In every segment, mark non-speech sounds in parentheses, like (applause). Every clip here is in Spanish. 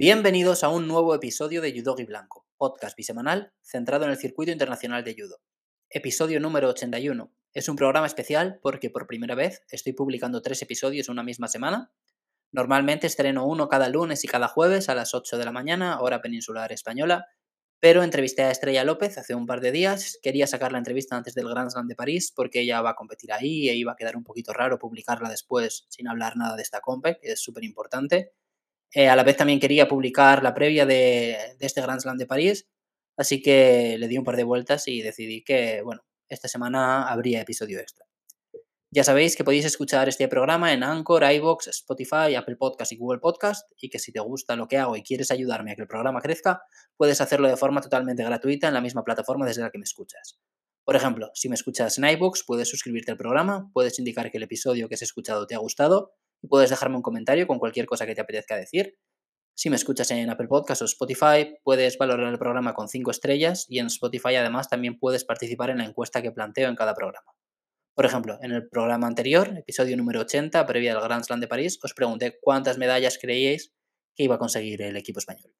Bienvenidos a un nuevo episodio de Judogi Blanco, podcast bisemanal centrado en el circuito internacional de judo. Episodio número 81. Es un programa especial porque por primera vez estoy publicando tres episodios en una misma semana. Normalmente estreno uno cada lunes y cada jueves a las 8 de la mañana, hora peninsular española, pero entrevisté a Estrella López hace un par de días. Quería sacar la entrevista antes del Grand Slam de París porque ella va a competir ahí e iba a quedar un poquito raro publicarla después sin hablar nada de esta compe, que es súper importante. Eh, a la vez también quería publicar la previa de, este Grand Slam de París, así que le di un par de vueltas y decidí que, bueno, esta semana habría episodio extra. Ya sabéis que podéis escuchar este programa en Anchor, iVoox, Spotify, Apple Podcast y Google Podcast y que si te gusta lo que hago y quieres ayudarme a que el programa crezca, puedes hacerlo de forma totalmente gratuita en la misma plataforma desde la que me escuchas. Por ejemplo, si me escuchas en iVoox, puedes suscribirte al programa, puedes indicar que el episodio que has escuchado te ha gustado Puedes dejarme un comentario con cualquier cosa que te apetezca decir. Si me escuchas en Apple Podcast o Spotify, puedes valorar el programa con 5 estrellas y en Spotify además también puedes participar en la encuesta que planteo en cada programa. Por ejemplo, en el programa anterior, episodio número 80, previa al Grand Slam de París, os pregunté cuántas medallas creíais que iba a conseguir el equipo español.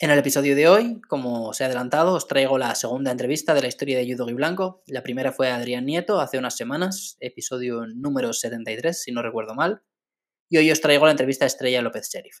En el episodio de hoy, como os he adelantado, os traigo la segunda entrevista de la historia de Judo Blanco. La primera fue a Adrián Nieto hace unas semanas, episodio número 73, si no recuerdo mal. Y hoy os traigo la entrevista a Estrella López Sheriff.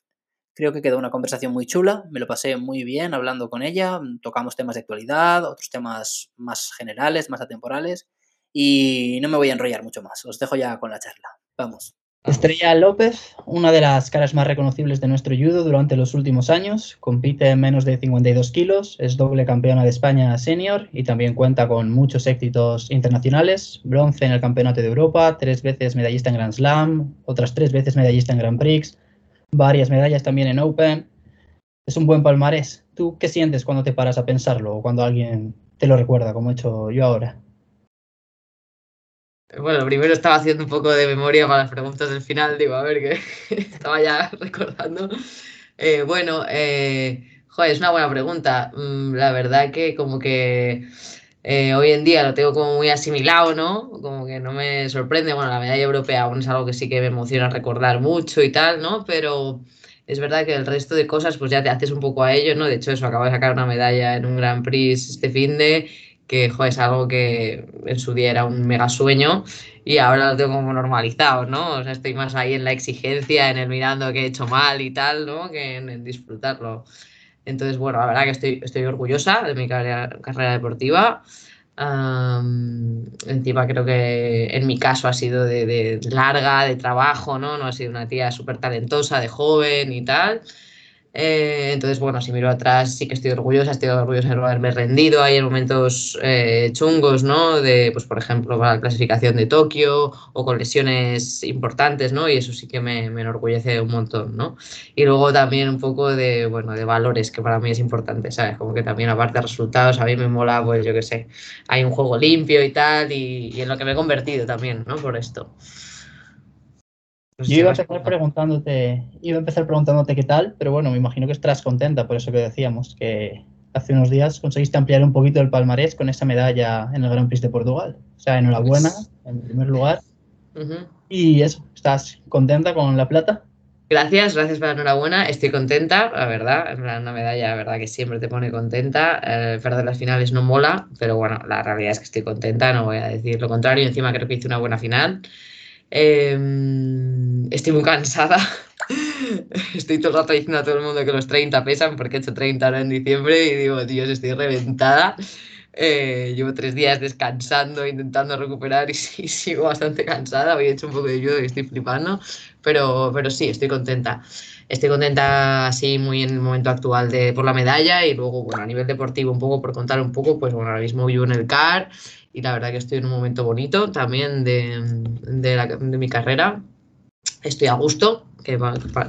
Creo que quedó una conversación muy chula, me lo pasé muy bien hablando con ella, tocamos temas de actualidad, otros temas más generales, más atemporales, y no me voy a enrollar mucho más, os dejo ya con la charla. Vamos. Estrella López, una de las caras más reconocibles de nuestro judo durante los últimos años, compite en menos de 52 kilos, es doble campeona de España senior y también cuenta con muchos éxitos internacionales, bronce en el Campeonato de Europa, tres veces medallista en Grand Slam, otras tres veces medallista en Grand Prix, varias medallas también en Open. Es un buen palmarés. ¿Tú qué sientes cuando te paras a pensarlo o cuando alguien te lo recuerda, como he hecho yo ahora? Bueno, primero estaba haciendo un poco de memoria para las preguntas del final, digo, a ver, que (laughs) estaba ya recordando. Eh, bueno, eh, joder, es una buena pregunta. Mm, la verdad que como que eh, hoy en día lo tengo como muy asimilado, ¿no? Como que no me sorprende. Bueno, la medalla europea aún es algo que sí que me emociona recordar mucho y tal, ¿no? Pero es verdad que el resto de cosas pues ya te haces un poco a ello, ¿no? De hecho, eso, acabo de sacar una medalla en un Grand Prix este fin de que es algo que en su día era un mega sueño y ahora lo tengo como normalizado, ¿no? O sea, estoy más ahí en la exigencia, en el mirando que he hecho mal y tal, ¿no? Que en, disfrutarlo. Entonces, bueno, la verdad que estoy, estoy orgullosa de mi carrera, carrera deportiva. encima creo que en mi caso ha sido de, de, larga, de trabajo, ¿no? No ha sido una tía súper talentosa, de joven y tal. Eh, entonces, bueno, si miro atrás, sí que estoy orgullosa, estoy orgullosa de no haberme rendido. Hay momentos eh, chungos, ¿no? De, pues, por ejemplo, para la clasificación de Tokio o con lesiones importantes, ¿no? Y eso sí que me, me, enorgullece un montón, ¿no? Y luego también un poco de, bueno, de valores, que para mí es importante, ¿sabes? Como que también, aparte de resultados, a mí me mola, pues, yo qué sé, hay un juego limpio y tal, y, y en lo que me he convertido también, ¿no? Por esto. Yo iba a empezar preguntándote, iba a empezar preguntándote qué tal, pero bueno, me imagino que estarás contenta por eso que decíamos, que hace unos días conseguiste ampliar un poquito el palmarés con esa medalla en el Grand Prix de Portugal. O sea, enhorabuena, en primer lugar. Y eso, ¿estás contenta con la plata? Gracias, gracias por la enhorabuena. Estoy contenta, la verdad. Una medalla, la verdad, que siempre te pone contenta. Eh, perder las finales no mola, pero bueno, la realidad es que estoy contenta, no voy a decir lo contrario. Encima creo que hice una buena final. Em, estoy muy cansada. (laughs) Estoy todo el rato diciendo a todo el mundo que los 30 pesan porque he hecho 30 ahora en diciembre y digo, Dios, estoy reventada. Eh, llevo tres días descansando, intentando recuperar y, (laughs) sigo bastante cansada. Hoy he hecho un poco de judo y estoy flipando, pero, pero sí, estoy contenta. Estoy contenta así muy en el momento actual de, por la medalla y luego, bueno, a nivel deportivo un poco, por contar un poco, pues bueno, ahora mismo vivo en el CAR y la verdad que estoy en un momento bonito también de, de, mi carrera. Estoy a gusto, que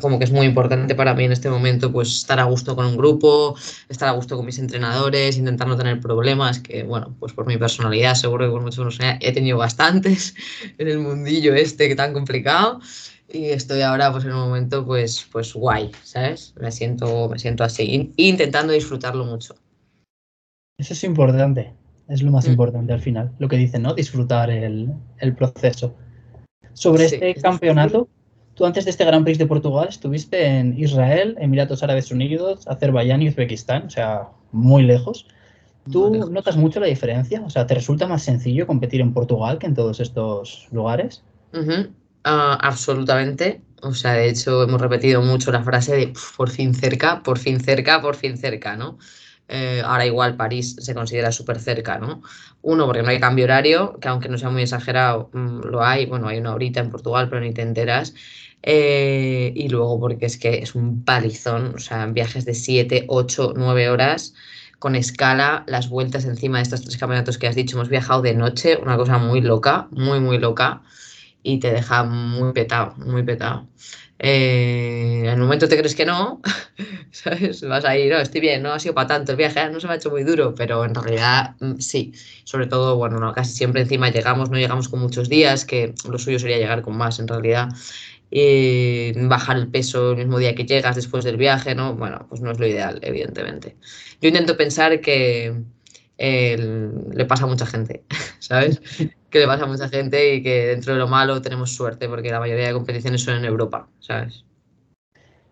como que es muy importante para mí en este momento, pues estar a gusto con un grupo, estar a gusto con mis entrenadores, intentar no tener problemas, que bueno, pues por mi personalidad, seguro que por mucha personalidad he tenido bastantes (laughs) en el mundillo este que tan complicado y estoy ahora pues en un momento pues pues guay, ¿sabes? Me siento me siento así intentando disfrutarlo mucho. Eso es importante. Es lo más mm. importante al final, lo que dicen, ¿no? Disfrutar el, proceso. Sobre este campeonato, Tú antes de este Gran Prix de Portugal estuviste en Israel, Emiratos Árabes Unidos, Azerbaiyán y Uzbekistán, o sea, muy lejos. ¿Tú notas mucho la diferencia? O sea, ¿te resulta más sencillo competir en Portugal que en todos estos lugares? Ah, absolutamente. O sea, de hecho, hemos repetido mucho la frase de por fin cerca, por fin cerca, por fin cerca, ¿no? Eh, ahora igual París se considera súper cerca, ¿no? Uno, porque no hay cambio horario, que aunque no sea muy exagerado, mm, lo hay. Bueno, hay una horita en Portugal, pero ni te enteras. Eh, y luego porque es que es un palizón, o sea, viajes de 7, 8, 9 horas con escala, las vueltas encima de estos tres campeonatos que has dicho, hemos viajado de noche, una cosa muy loca, muy, muy loca, y te deja muy petado, muy petado. Eh, en el momento te crees que no, (laughs) ¿sabes? Vas a ir, no, estoy bien, no ha sido para tanto el viaje, ah, no se me ha hecho muy duro, pero en realidad mm, sí. Sobre todo, bueno, no, casi siempre encima llegamos, no llegamos con muchos días, que lo suyo sería llegar con más en realidad. Eh, bajar el peso el mismo día que llegas después del viaje, ¿no? Bueno, pues no es lo ideal, evidentemente. Yo intento pensar que le pasa a mucha gente, (laughs) ¿sabes? que le pasa a mucha gente y que dentro de lo malo tenemos suerte porque la mayoría de competiciones son en Europa, ¿sabes?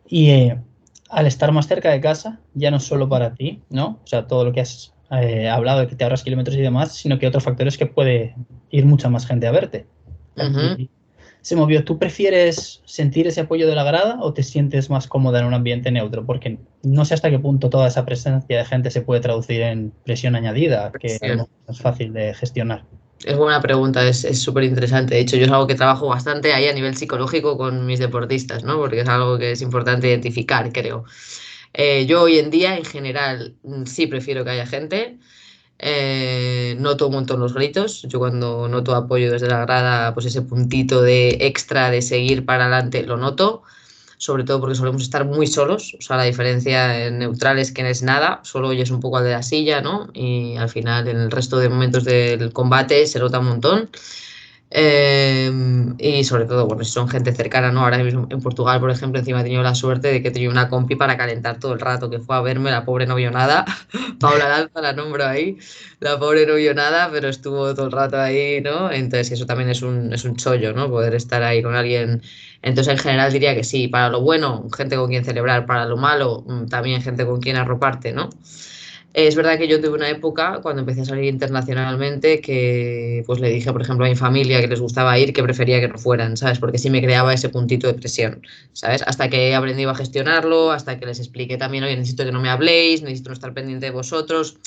Y eh, al estar más cerca de casa, ya no solo para ti, ¿no? O sea, todo lo que has eh, hablado de que te ahorras kilómetros y demás, sino que otro factor es que puede ir mucha más gente a verte se movió. ¿Tú prefieres sentir ese apoyo de la grada o te sientes más cómoda en un ambiente neutro? Porque no sé hasta qué punto toda esa presencia de gente se puede traducir en presión añadida, que no es fácil de gestionar. Es buena pregunta, es súper interesante. De hecho, yo es algo que trabajo bastante ahí a nivel psicológico con mis deportistas, ¿no? Porque es algo que es importante identificar, creo. Eh, yo hoy en día, en general, sí prefiero que haya gente. Eh, noto un montón los gritos. Yo cuando noto apoyo desde la grada, pues ese puntito de extra de seguir para adelante lo noto. Sobre todo porque solemos estar muy solos. O sea, la diferencia en neutral es que no es nada. Solo oyes un poco al de la silla, ¿no? Y al final, en el resto de momentos del combate, se nota un montón. Em, y sobre todo, bueno, si son gente cercana, ¿no? Ahora mismo en Portugal, por ejemplo, encima he tenido la suerte de que tenía una compi para calentar todo el rato, que fue a verme, la pobre no vio nada. (laughs) Paula Lanza la nombro ahí, la pobre no vio nada, pero estuvo todo el rato ahí, ¿no? Entonces eso también es un, es un chollo, ¿no? Poder estar ahí con alguien. Entonces en general diría que sí, para lo bueno, gente con quien celebrar, para lo malo, mm, también gente con quien arroparte, ¿no? Es verdad que yo tuve una época cuando empecé a salir internacionalmente que pues le dije, por ejemplo, a mi familia que les gustaba ir, que prefería que no fueran, ¿sabes? Porque sí me creaba ese puntito de presión, ¿sabes? Hasta que he aprendido a gestionarlo, hasta que les expliqué también, oye, necesito que no me habléis, necesito no estar pendiente de vosotros.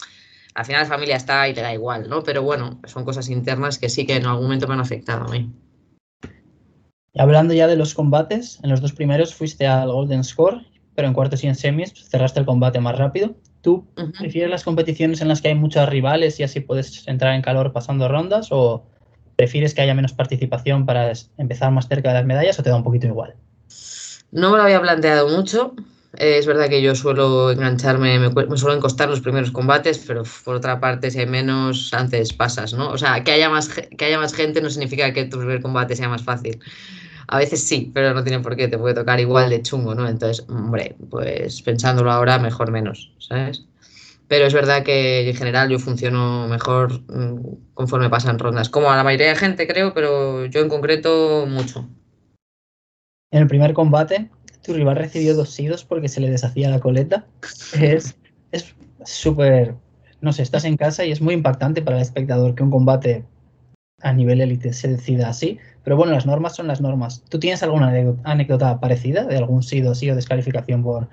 Al final la familia está y te da igual, ¿no? Pero bueno, son cosas internas que sí que en algún momento me han afectado a mí. Y hablando ya de los combates, en los dos primeros fuiste al Golden Score, pero en cuartos y en semis cerraste el combate más rápido. ¿Tú prefieres las competiciones en las que hay muchos rivales y así puedes entrar en calor pasando rondas o prefieres que haya menos participación para empezar más cerca de las medallas o te da un poquito igual? No me lo había planteado mucho. es verdad que yo suelo engancharme, me, suelo encostar los primeros combates, pero por otra parte, si hay menos, antes pasas, ¿no? O sea, que haya más, que haya más gente no significa que tu primer combate sea más fácil. A veces sí, pero no tiene por qué, te puede tocar igual de chungo, ¿no? Entonces, hombre, pues pensándolo ahora, mejor menos, ¿sabes? Pero es verdad que en general yo funciono mejor mm, conforme pasan rondas, como a la mayoría de gente creo, pero yo en concreto mucho. En el primer combate, tu rival recibió dos sidos porque se le deshacía la coleta. (laughs) Es súper, no sé, estás en casa y es muy impactante para el espectador que un combate a nivel élite se decida así. Pero bueno, las normas son las normas. ¿Tú tienes alguna anécdota parecida de algún sido así o descalificación por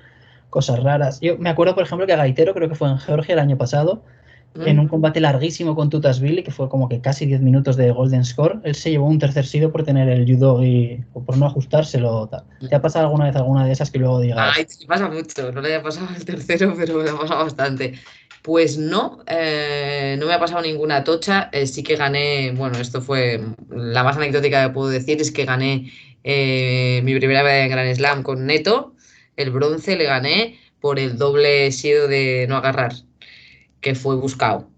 cosas raras? Yo me acuerdo, por ejemplo, que a Gaitero, creo que fue en Georgia el año pasado, en un combate larguísimo con Tutasvili, que fue como que casi 10 minutos de Golden Score, él se llevó un tercer sido por tener el judo y o por no ajustárselo. ¿Te ha pasado alguna vez alguna de esas que luego digas? Ay, pasa mucho. No le haya pasado el tercero, pero me ha pasado bastante. Pues no, eh, no me ha pasado ninguna tocha. Eh, sí que gané, bueno, esto fue la más anecdótica que puedo decir, es que gané eh, mi primera vez en Grand Slam con Neto. El bronce le gané por el doble sido de no agarrar, que fue buscado.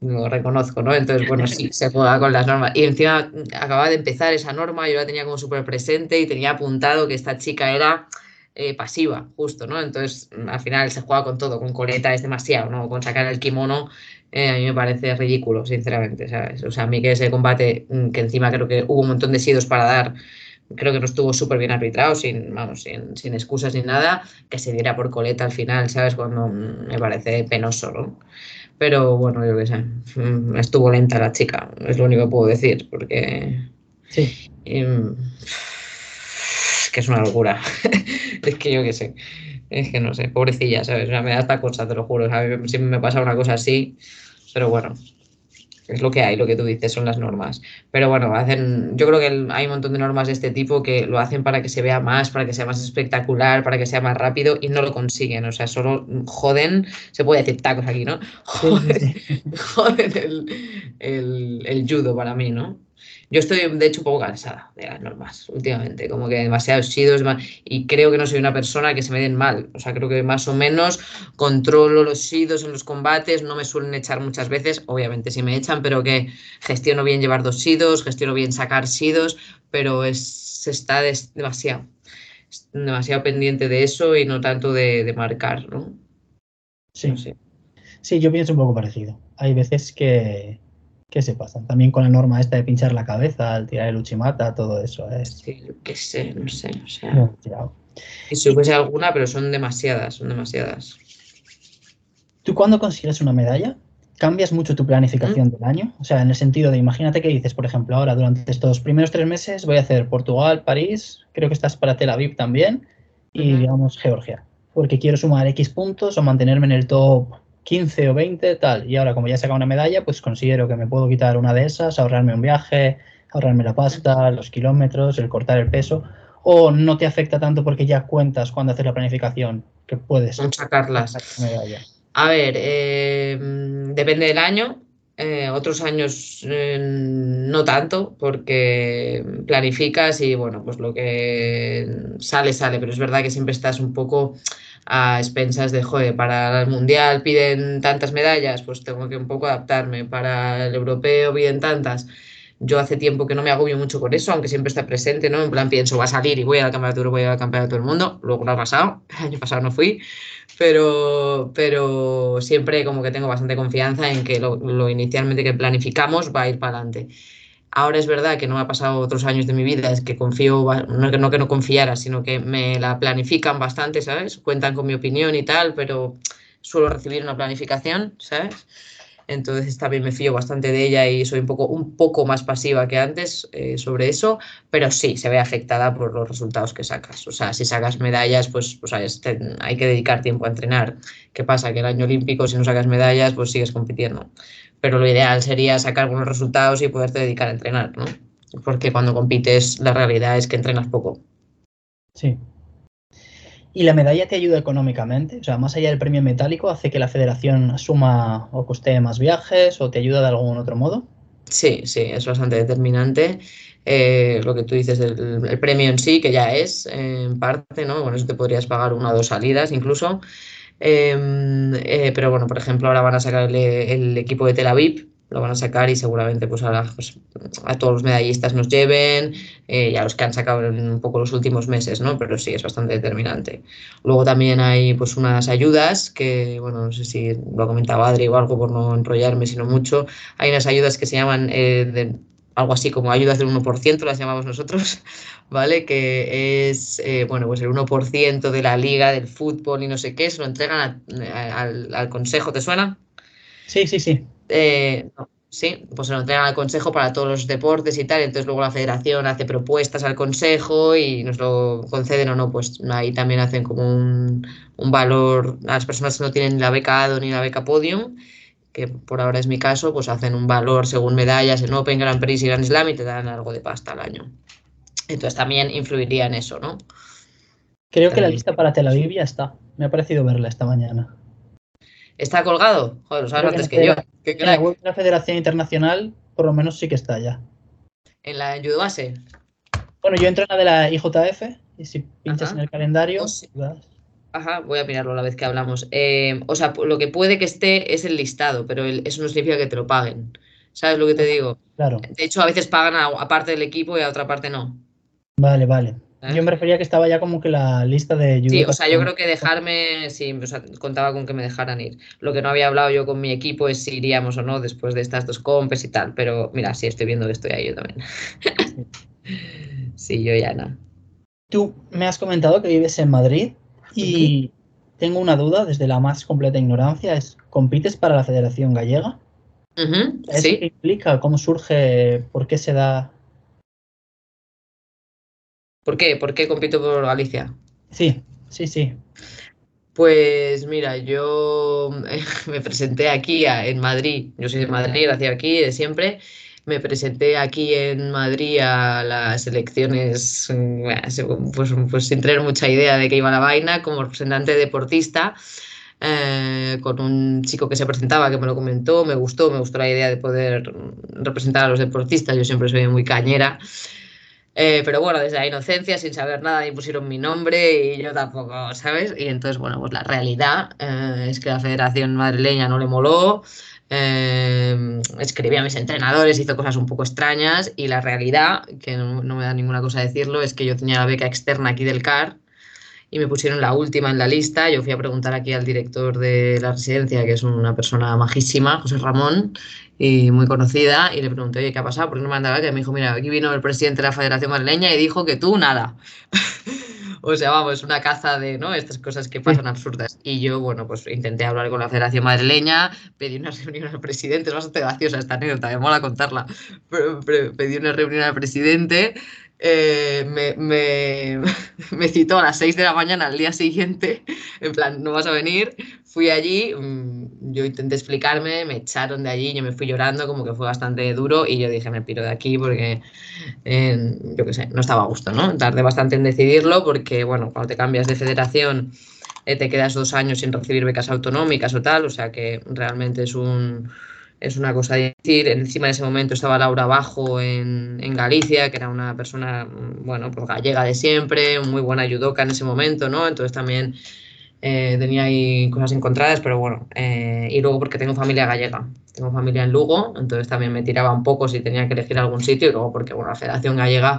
Lo reconozco, ¿no? Entonces, bueno, sí, se juega con las normas. Y encima acababa de empezar esa norma, yo la tenía como súper presente y tenía apuntado que esta chica era eh, pasiva, justo, ¿no? Entonces, al final se juega con todo, con coleta es demasiado, ¿no? Con sacar el kimono, eh, a mí me parece ridículo, sinceramente, ¿sabes? O sea, a mí que ese combate, mm, que encima creo que hubo un montón de sidos para dar, creo que no estuvo súper bien arbitrado, sin, vamos, sin, sin, excusas ni nada, que se diera por coleta al final, ¿sabes? Cuando me parece penoso, ¿no? Pero bueno, yo qué sé, mm, estuvo lenta la chica, es lo único que puedo decir, porque... Sí. es que es una locura. (laughs) es que yo qué sé. Es que no sé, pobrecilla, ¿sabes? O sea, me da esta cosa, te lo juro. ¿sabes? Siempre me pasa una cosa así, pero bueno, es lo que hay, lo que tú dices, son las normas. Pero bueno, hacen, yo creo que hay un montón de normas de este tipo que lo hacen para que se vea más, para que sea más espectacular, para que sea más rápido y no lo consiguen. O sea, solo joden, se puede decir tacos aquí, ¿no? Joden, (laughs) joden el, el, el judo para mí, ¿no? Yo estoy, de hecho, un poco cansada de las normas últimamente, como que demasiados sidos y creo que no soy una persona que se me den mal. O sea, creo que más o menos controlo los sidos en los combates, no me suelen echar muchas veces, obviamente si me echan, pero que gestiono bien llevar dos sidos, gestiono bien sacar sidos, pero es, se está demasiado, demasiado pendiente de eso y no tanto de, marcar, ¿no? Sí. sí, yo pienso un poco parecido. Hay veces que, ¿Qué se pasa? También con la norma esta de pinchar la cabeza al tirar el uchimata, todo eso es. Sí, qué sé, no sé. O sea, si hubiese alguna, pero son demasiadas, son demasiadas. ¿Tú cuando consigues una medalla? ¿Cambias mucho tu planificación del año? O sea, en el sentido de, imagínate que dices, por ejemplo, ahora durante estos primeros tres meses voy a hacer Portugal, París, creo que estás para Tel Aviv también, y digamos Georgia, porque quiero sumar X puntos o mantenerme en el top 15 o 20, tal. Y ahora, como ya he sacado una medalla, pues considero que me puedo quitar una de esas, ahorrarme un viaje, ahorrarme la pasta, los kilómetros, el cortar el peso. O no te afecta tanto porque ya cuentas cuando haces la planificación que puedes sacarlas. A ver, eh, depende del año. Eh, otros años eh, no tanto, porque planificas y bueno, pues lo que sale, sale, pero es verdad que siempre estás un poco a expensas de, joder, para el mundial piden tantas medallas, pues tengo que un poco adaptarme, para el europeo piden tantas. Yo hace tiempo que no me agobio mucho con eso, aunque siempre está presente, ¿no? En plan, pienso, va a salir y voy a la Campeonato Europeo, voy a la Campeonato del Mundo. Luego no ha pasado, (laughs) el año pasado no fui, pero, pero siempre como que tengo bastante confianza en que lo, lo inicialmente que planificamos va a ir para adelante. Ahora es verdad que no me ha pasado otros años de mi vida, es que confío, no que no, que no confiara, sino que me la planifican bastante, ¿sabes? Cuentan con mi opinión y tal, pero suelo recibir una planificación, ¿sabes? Entonces también me fío bastante de ella y soy un poco, un poco más pasiva que antes eh, sobre eso, pero sí, se ve afectada por los resultados que sacas. O sea, si sacas medallas, pues, hay que dedicar tiempo a entrenar. ¿Qué pasa? Que el año olímpico, si no sacas medallas, pues sigues compitiendo pero lo ideal sería sacar buenos resultados y poderte dedicar a entrenar, ¿no? Porque cuando compites la realidad es que entrenas poco. Sí. ¿Y la medalla te ayuda económicamente? O sea, más allá del premio metálico, ¿hace que la federación asuma o costee más viajes o te ayuda de algún otro modo? Sí, sí, es bastante determinante. Eh, lo que tú dices del premio en sí, que ya es en parte, ¿no? Bueno, eso te podrías pagar una o dos salidas incluso. Em, eh, pero bueno, por ejemplo, ahora van a sacar el, equipo de Tel Aviv, lo van a sacar y seguramente pues, pues a todos los medallistas nos lleven eh, y a los que han sacado en un poco los últimos meses, ¿no? Pero sí, es bastante determinante. Luego también hay pues unas ayudas que, bueno, no sé si lo ha comentado Adri o algo por no enrollarme, sino mucho. Hay unas ayudas que se llaman eh, algo así como ayudas del 1%, las llamamos nosotros, (laughs) ¿vale? Que es, eh, bueno, pues el 1% de la liga del fútbol y no sé qué, se lo entregan al, consejo, ¿te suena? Sí, sí, sí. Eh, sí, pues se lo entregan al consejo para todos los deportes y tal, entonces luego la federación hace propuestas al consejo y nos lo conceden o no, pues ahí también hacen como un, un valor a las personas que no tienen la beca ADO ni la beca Podium que por ahora es mi caso, pues hacen un valor según medallas en Open, Grand Prix y Grand Slam y te dan algo de pasta al año. Entonces también influiría en eso, ¿no? Creo que la lista para Tel Aviv ya está. Me ha parecido verla esta mañana. ¿Está colgado? Joder, lo sabes antes que yo. en la web de la Federación Internacional, por lo menos sí que está ya. ¿En la base? Bueno, yo entro en la de la IJF y si pinchas en el calendario, pues Ajá, voy a mirarlo a la vez que hablamos. Eh, o sea, lo que puede que esté es el listado, pero eso no significa que te lo paguen. ¿Sabes lo que te digo? Claro. De hecho, a veces pagan a, parte del equipo y a otra parte no. Vale, vale. ¿Eh? Yo me refería que estaba ya como que la lista de Sí, o sea, yo creo que dejarme, sí, o sea, contaba con que me dejaran ir. Lo que no había hablado yo con mi equipo es si iríamos o no después de estas dos compes y tal, pero mira, sí estoy viendo que estoy ahí yo también. Sí, yo ya no. Tú me has comentado que vives en Madrid y tengo una duda desde la más completa ignorancia, es ¿compites para la Federación Gallega? sí. qué implica? ¿Cómo surge? ¿Por qué se da? ¿Por qué? ¿Por qué compito por Galicia? Sí, sí, sí. Pues mira, yo (laughs) me presenté aquí en Madrid, yo soy de Madrid, nací aquí de siempre, me presenté aquí en Madrid a las elecciones mm, pues, pues, sin tener mucha idea de qué iba la vaina, como representante deportista, eh, con un chico que se presentaba que me lo comentó, me gustó, me gustó la idea de poder representar a los deportistas, yo siempre soy muy cañera. Eh, pero bueno, desde la inocencia, sin saber nada, me pusieron mi nombre y yo tampoco, ¿sabes? Y entonces, bueno, pues la realidad eh, es que la Federación Madrileña no le moló, eh, escribía a mis entrenadores, hizo cosas un poco extrañas y la realidad, que no, me da ninguna cosa decirlo, es que yo tenía la beca externa aquí del CAR y me pusieron la última en la lista. Yo fui a preguntar aquí al director de la residencia, que es una persona majísima, José Ramón, y muy conocida, y le pregunté, oye, ¿qué ha pasado? ¿Por qué no me han dado? Y me dijo, mira, aquí vino el presidente de la Federación Madrileña y dijo que tú nada. (laughs) O sea, vamos, una caza de, ¿no? Estas cosas que pasan absurdas. Y yo, bueno, pues intenté hablar con la Federación Madrileña, pedí una (laughs) reunión al presidente, es bastante graciosa esta anécdota, me mola contarla. Pedí una reunión al presidente, eh, (laughs) me, citó a las 6 de la mañana al día siguiente, en plan, no vas a venir. Fui allí, mm, yo intenté explicarme, me echaron de allí, yo me fui llorando, como que fue bastante duro y yo dije, me piro de aquí porque, yo qué sé, no estaba a gusto, ¿no? Tardé bastante en decidirlo porque, bueno, cuando te cambias de federación eh, te quedas dos años sin recibir becas autonómicas o tal, o sea que realmente es un es una cosa decir. Encima de ese momento estaba Laura Bajo en, en, Galicia, que era una persona, bueno, pues gallega de siempre, muy buena judoka en ese momento, ¿no? Entonces también eh, tenía ahí cosas encontradas, pero bueno, eh, y luego porque tengo familia gallega, tengo familia en Lugo, entonces también me tiraba un poco si tenía que elegir algún sitio, y luego porque, bueno, la Federación Gallega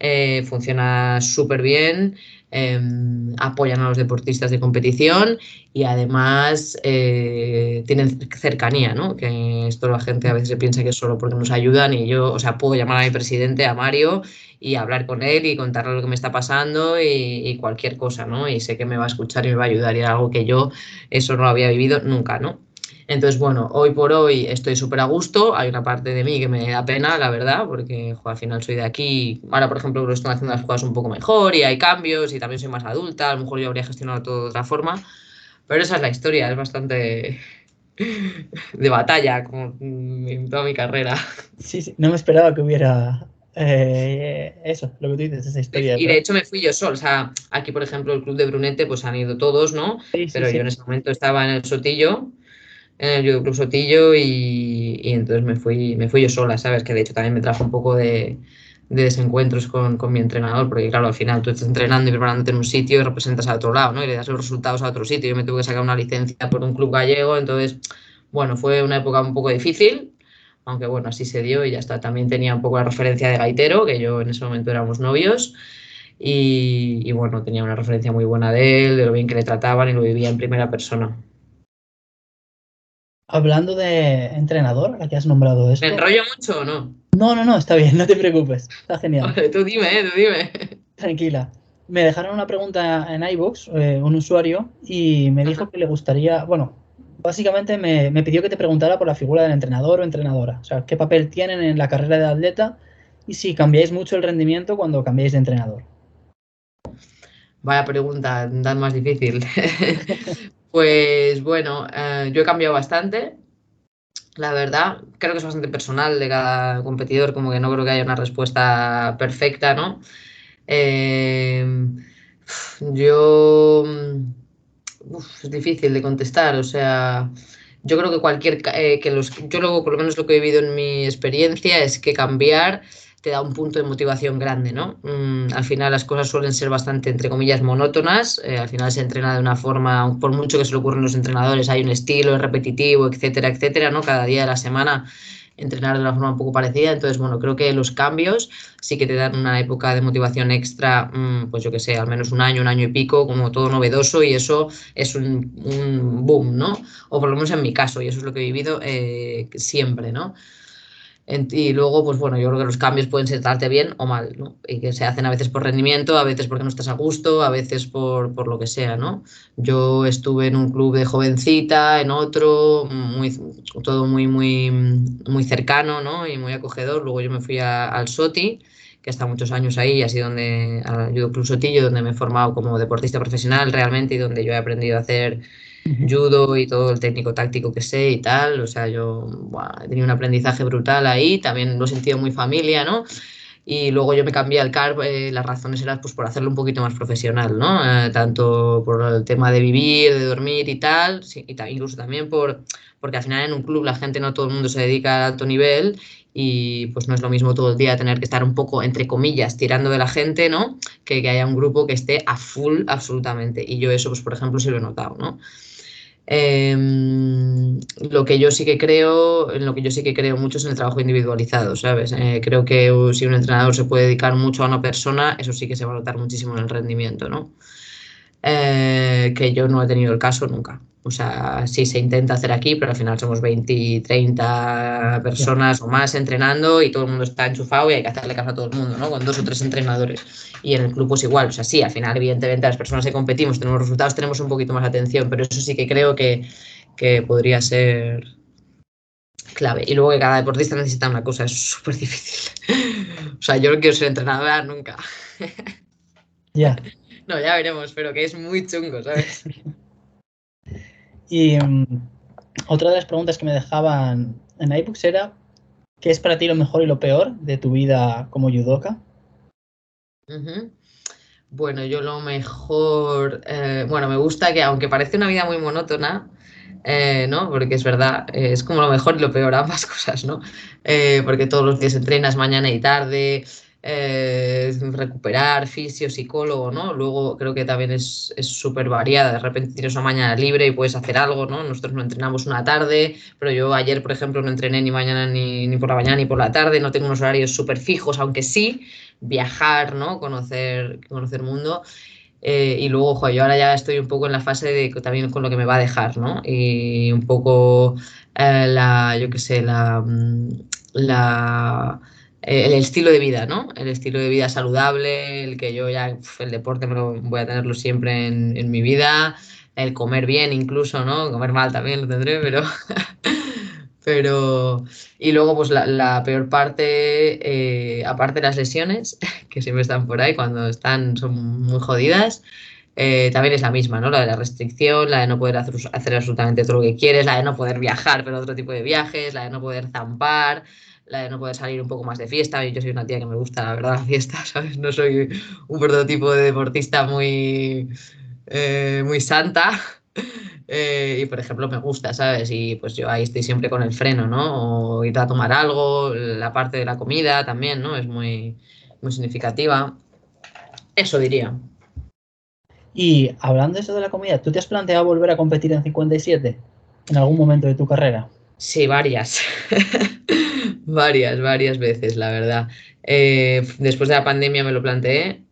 eh, funciona súper bien. Em, apoyan a los deportistas de competición y además eh, tienen cercanía, ¿no? Que esto la gente a veces piensa que es solo porque nos ayudan y yo, o sea, puedo llamar a mi presidente, a Mario, y hablar con él y contarle lo que me está pasando y, cualquier cosa, ¿no? Y sé que me va a escuchar y me va a ayudar y algo que yo eso no lo había vivido nunca, ¿no? Entonces, bueno, hoy por hoy estoy súper a gusto. Hay una parte de mí que me da pena, la verdad, porque al final soy de aquí. Ahora, por ejemplo, lo estoy haciendo las cosas un poco mejor y hay cambios y también soy más adulta. A lo mejor yo habría gestionado todo de otra forma. Pero esa es la historia, es bastante (laughs) de batalla, como en toda mi carrera. Sí, sí, no me esperaba que hubiera eh, eso, lo que tú dices, esa historia. Y de hecho me fui yo sol, o sea, aquí por ejemplo el club de Brunete pues han ido todos, ¿no? Pero yo en ese momento estaba en el Sotillo en el Club Sotillo y, entonces me fui, me fui yo sola, ¿sabes? Que de hecho también me trajo un poco de, desencuentros con, con, mi entrenador, porque claro, al final tú estás entrenando y preparándote en un sitio y representas a otro lado, ¿no? Y le das los resultados a otro sitio. Yo me tuve que sacar una licencia por un club gallego, entonces, bueno, fue una época un poco difícil, aunque bueno, así se dio y ya está. También tenía un poco la referencia de Gaitero, que yo en ese momento éramos novios. Y, y bueno, tenía una referencia muy buena de él, de lo bien que le trataban y lo vivía en primera persona. Hablando de entrenador, ¿a qué has nombrado esto? ¿Me enrollo mucho o no? No, no, no, está bien, no te preocupes. Está genial. tú dime, eh, tú dime. Tranquila. Me dejaron una pregunta en iVoox, eh, un usuario, y me dijo que le gustaría, bueno, básicamente me, me, pidió que te preguntara por la figura del entrenador o entrenadora. O sea, qué papel tienen en la carrera de atleta y si cambiáis mucho el rendimiento cuando cambiáis de entrenador. Vaya pregunta, tan más difícil. (laughs) Pues bueno, eh, yo he cambiado bastante, la verdad. Creo que es bastante personal de cada competidor, como que no creo que haya una respuesta perfecta, ¿no? Em, yo... es difícil de contestar, o sea, yo creo que cualquier... Eh, que los, yo luego, por lo menos lo que he vivido en mi experiencia, es que cambiar te da un punto de motivación grande, ¿no? Mm, al final las cosas suelen ser bastante, entre comillas, monótonas, eh, al final se entrena de una forma, por mucho que se le ocurren los entrenadores, hay un estilo repetitivo, etcétera, etcétera, ¿no? Cada día de la semana entrenar de una forma un poco parecida, entonces, bueno, creo que los cambios sí que te dan una época de motivación extra, mm, pues yo que sé, al menos un año, un año y pico, como todo novedoso y eso es un, boom, ¿no? O por lo menos en mi caso, y eso es lo que he vivido eh, siempre, ¿no? Y luego, pues bueno, yo creo que los cambios pueden sentarte bien o mal. Y que se hacen a veces por rendimiento, a veces porque no estás a gusto, a veces por, por lo que sea, ¿no? Yo estuve en un club de jovencita, en otro, muy, todo muy, muy, muy cercano, ¿no? Y muy acogedor. Luego yo me fui al SOTI, que está muchos años ahí, así donde, al Club Sotillo, donde me he formado como deportista profesional realmente y donde yo he aprendido a hacer judo y todo el técnico táctico que sé y tal. O sea, yo he tenido un aprendizaje brutal ahí, también lo he sentido muy familia, ¿no? Y luego yo me cambié al CARP, eh, las razones eran pues por hacerlo un poquito más profesional, ¿no? Eh, tanto por el tema de vivir, de dormir y tal, y incluso también por, porque al final en un club la gente no todo el mundo se dedica a alto nivel y pues no es lo mismo todo el día tener que estar un poco, entre comillas, tirando de la gente, ¿no? Que, que haya un grupo que esté a full absolutamente. Y yo eso, pues por ejemplo, sí lo he notado, ¿no? Em, lo que yo sí que creo, en lo que yo sí que creo mucho es en el trabajo individualizado, ¿sabes? Eh, creo que si un entrenador se puede dedicar mucho a una persona, eso sí que se va a notar muchísimo en el rendimiento, ¿no? Eh, que yo no he tenido el caso nunca. O sea, sí se intenta hacer aquí, pero al final somos 20, 30 personas o más entrenando y todo el mundo está enchufado y hay que hacerle caso a todo el mundo, ¿no? Con dos o tres entrenadores. Y en el club pues igual, o sea, sí, al final evidentemente las personas que competimos, tenemos resultados, tenemos un poquito más atención, pero eso sí que creo que, que podría ser clave. Y luego que cada deportista necesita una cosa, es súper difícil. (laughs) o sea, yo no quiero ser entrenadora nunca. Ya. (laughs) No, ya veremos, pero que es muy chungo, ¿sabes? (laughs) Y um, otra de las preguntas que me dejaban en iBooks era, ¿qué es para ti lo mejor y lo peor de tu vida como judoka? Bueno, yo lo mejor, eh, bueno, me gusta que aunque parece una vida muy monótona, eh, ¿no? Porque es verdad, es como lo mejor y lo peor, (laughs) ambas cosas, ¿no? Eh, porque todos los días entrenas mañana y tarde, eh, recuperar, fisio, psicólogo, ¿no? Luego creo que también es súper variada. De repente tienes una mañana libre y puedes hacer algo, ¿no? Nosotros no entrenamos una tarde, pero yo ayer, por ejemplo, no entrené ni mañana ni, por la mañana ni por la tarde, no tengo unos horarios súper fijos, aunque sí viajar, ¿no? Conocer, conocer mundo. Eh, y luego, ojo, yo ahora ya estoy un poco en la fase de también con lo que me va a dejar, ¿no? Y un poco eh, la, yo qué sé, la, mm, la el estilo de vida, ¿no? El estilo de vida saludable, el que yo ya, el deporte me lo voy a tenerlo siempre en, mi vida, el comer bien incluso, ¿no? Comer mal también lo tendré, pero... (laughs) pero... Y luego, pues la, peor parte, eh, aparte de las lesiones, (laughs) que siempre están por ahí, cuando están, son muy jodidas, eh, también es la misma, ¿no? La de la restricción, la de no poder hacer, hacer absolutamente todo lo que quieres, la de no poder viajar, pero otro tipo de viajes, la de no poder zampar, la de no poder salir un poco más de fiesta. Yo soy una tía que me gusta, la verdad, (laughs) la fiesta, ¿sabes? No soy un prototipo de deportista muy, eh, muy santa. (laughs) Eh, y por ejemplo me gusta, ¿sabes? Y pues yo ahí estoy siempre con el freno, ¿no? O ir a tomar algo, la parte de la comida también, ¿no? Es muy, muy significativa. Eso diría. Y hablando de eso de la comida, ¿tú te has planteado volver a competir en 57 en algún momento de tu carrera? Sí, varias. (laughs) varias, varias veces, la verdad. Eh, después de la pandemia me lo planteé,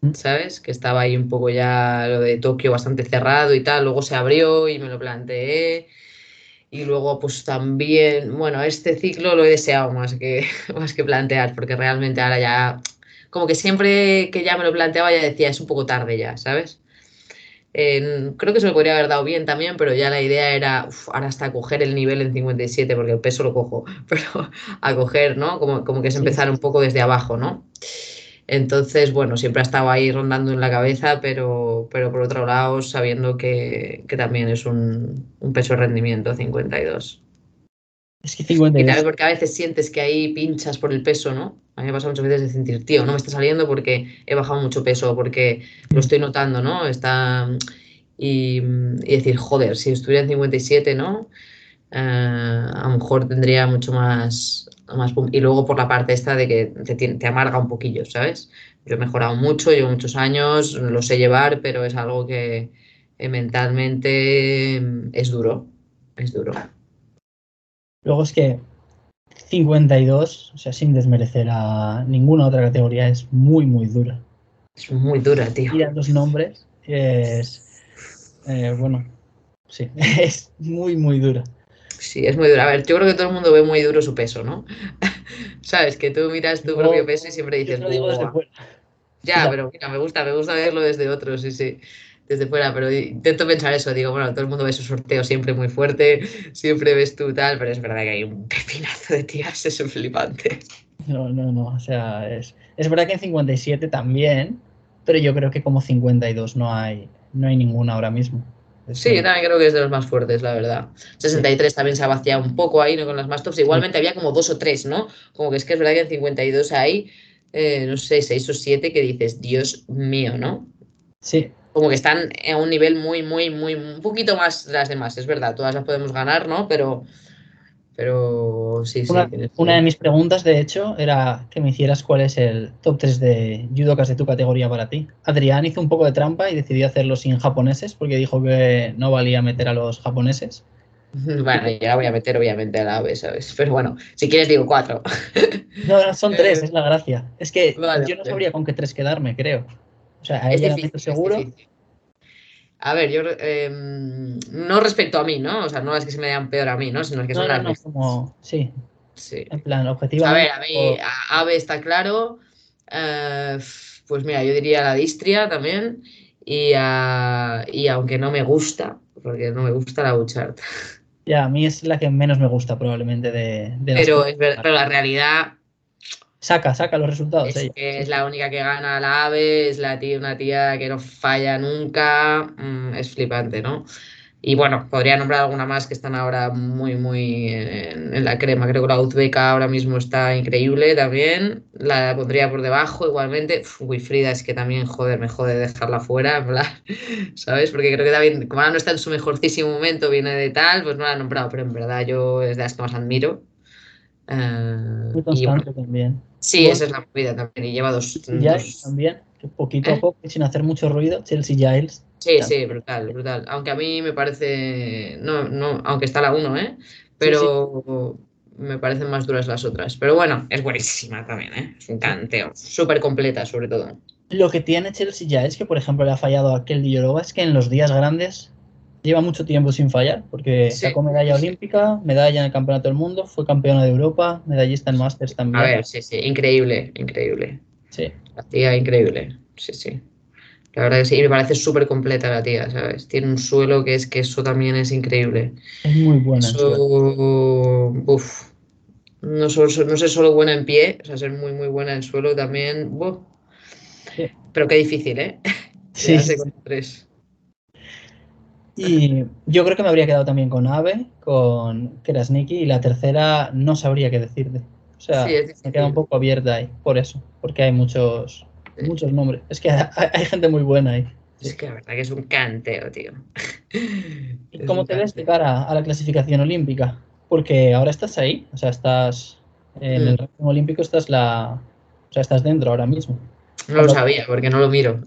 mm. ¿sabes? Que estaba ahí un poco ya lo de Tokio bastante cerrado y tal. Luego se abrió y me lo planteé. Y luego, pues también, bueno, este ciclo lo he deseado más que, (laughs) más que plantear, porque realmente ahora ya, como que siempre que ya me lo planteaba, ya decía, es un poco tarde ya, ¿sabes? Creo que se me podría haber dado bien también, pero ya la idea era, ahora hasta coger el nivel en 57, porque el peso lo cojo, (laughs) pero a coger, ¿no? Como, como que es empezar un poco desde abajo, ¿no? Entonces, bueno, siempre ha estado ahí rondando en la cabeza, pero, pero por otro lado, sabiendo que, que también es un, un peso de rendimiento 52. Es que 52. Y tal, porque a veces sientes que ahí pinchas por el peso, ¿no? A mí me pasa muchas veces de sentir, tío, no me está saliendo porque he bajado mucho peso, porque lo estoy notando, ¿no? Está. Y, decir, joder, si estuviera en 57, ¿no? Eh, a lo mejor tendría mucho más, más. Y luego por la parte esta de que te, te amarga un poquillo, ¿sabes? Yo he mejorado mucho, llevo muchos años, lo sé llevar, pero es algo que mentalmente es duro, es duro. Luego es que 52, o sea, sin desmerecer a ninguna otra categoría, es muy, muy dura. Es muy dura, tío. Mira los nombres, es. Eh, bueno, sí, (laughs) es muy, muy dura. Sí, es muy dura. A ver, yo creo que todo el mundo ve muy duro su peso, ¿no? (laughs) ¿Sabes? Que tú miras tu propio peso y siempre dices. Yo lo digo desde fuera. Ya, pero mira, me gusta, me gusta verlo desde otros, sí, sí, desde fuera, pero intento pensar eso, digo, bueno, todo el mundo ve su sorteo siempre muy fuerte, siempre ves tú tal, pero es verdad que hay un pepinazo de tías, (laughs) es un flipante. No, no, no. O sea, es, es verdad que en 57 también, pero yo creo que como 52 no hay, no hay ninguna ahora mismo. Es Sí, también creo que es de los más fuertes, la verdad. 63 también se ha vaciado un poco ahí, ¿no? Con las más tops. Igualmente había como dos o tres, ¿no? Como que es que es verdad que en 52 hay, eh, no sé, seis o siete que dices, Dios mío, ¿no? sí, como que están a un nivel muy, muy, muy, un poquito más de las demás, es verdad, todas las podemos ganar, ¿no? Pero, pero sí, sí. Una, tienes una de mis preguntas, de hecho, era que me hicieras cuál es el top 3 de judokas de tu categoría para ti. Adrián hizo un poco de trampa y decidió hacerlo sin japoneses porque dijo que no valía meter a los japoneses. (laughs) Bueno, ya la voy a meter obviamente a la AVE, ¿sabes? Pero bueno, si quieres digo cuatro. No, no, son tres, (laughs) es la gracia. Es que vale, yo no sabría con qué tres quedarme, creo. O sea, a Es ella la difícil, es seguro. A ver, yo eh, no respecto a mí, ¿no? O sea, no es que se me vean peor a mí, ¿no? Sino que son No, no, como, sí, Sí. en plan, A objetivamente. ver, a mí, a AVE está claro. eh, pues mira, yo diría la distria también. Y, a- y aunque no me gusta, porque no me gusta la Bouchard. Ya, a mí es la que menos me gusta probablemente de, de Pero, es ver- pero la realidad Saca, saca los resultados es ella. que sí, es sí. la única que gana la AVE, es la tía, una tía que no falla nunca, mm, es flipante, ¿no? Y bueno, podría nombrar alguna más que están ahora muy, muy en, en la crema. Creo que la Uzbeka ahora mismo está increíble también. La pondría por debajo igualmente. Uf, Wilfrida es que también, joder, me jode dejarla fuera, en plan, (laughs) ¿sabes? Porque creo que también, como ahora no está en su mejorcísimo momento, viene de tal, pues no la he nombrado, pero en verdad yo es de las que más admiro. Eh, Muy y bueno, constante también. Sí, Bueno. esa es la movida también. Y lleva dos. Giles también, poquito a ¿Eh? poco, sin hacer mucho ruido, Chelsea Giles. Sí, Ya. sí, brutal, brutal. Aunque a mí me parece. No, no, aunque está la 1, ¿eh? Pero me parecen más duras las otras. Pero bueno, es buenísima también, ¿eh? Es un canteo. Súper completa, sobre todo. Lo que tiene Chelsea Giles, que por ejemplo le ha fallado a Kelly Yorova, es que en los días grandes lleva mucho tiempo sin fallar, porque Sí, sacó medalla olímpica, medalla en el Campeonato del Mundo, fue campeona de Europa, medallista en Masters también. A ver, sí, sí. Increíble, increíble. Sí. La tía, increíble. Sí, sí. La verdad que sí. Y me parece súper completa la tía, ¿sabes? Tiene un suelo que es que eso también es increíble. Es muy buena. Eso, uf, no, solo- no sé solo buena en pie, o sea, ser muy, muy buena en suelo también. Sí. Pero qué difícil, ¿eh? Sí, (laughs) Quedarse sí, con tres. Y yo creo que me habría quedado también con Ave, con Krasniki, y la tercera no sabría qué decirte. O sea, Sí, me queda un poco abierta ahí, por eso, porque hay muchos, Sí. muchos nombres. Es que (laughs) hay, hay gente muy buena ahí. Es que la verdad que es un canteo, tío. (laughs) ¿Y cómo te ves de cara a la clasificación olímpica? Porque ahora estás ahí, o sea, estás en Mm. el ranking olímpico, estás la, o sea, estás dentro ahora mismo. No lo sabía porque no lo miro.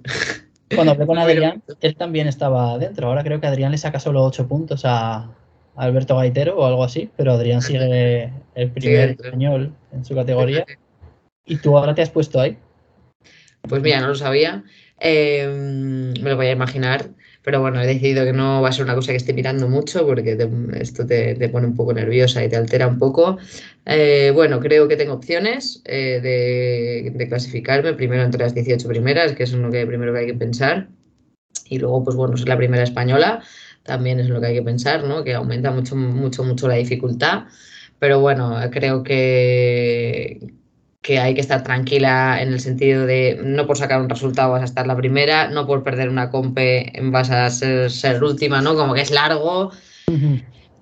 Cuando hablé con Adrián, él también estaba dentro. Ahora creo que Adrián le saca solo 8 puntos a, Alberto Gaitero o algo así, pero Adrián sigue el primer español en su categoría. Y tú ahora te has puesto ahí. Pues mira, no lo sabía. Eh, me lo voy a imaginar. Pero bueno, he decidido que no va a ser una cosa que esté mirando mucho porque te- esto te, te pone un poco nerviosa y te altera un poco. Eh, bueno, creo que tengo opciones eh, de, de clasificarme primero entre las 18 primeras, que es lo que primero que hay que pensar. Y luego, pues bueno, ser la primera española también es lo que hay que pensar, ¿no? Que aumenta mucho, mucho, mucho la dificultad. Pero bueno, creo que, que hay que estar tranquila en el sentido de no por sacar un resultado vas a estar la primera, no por perder una compe vas a ser, ser última, ¿no? Como que es largo.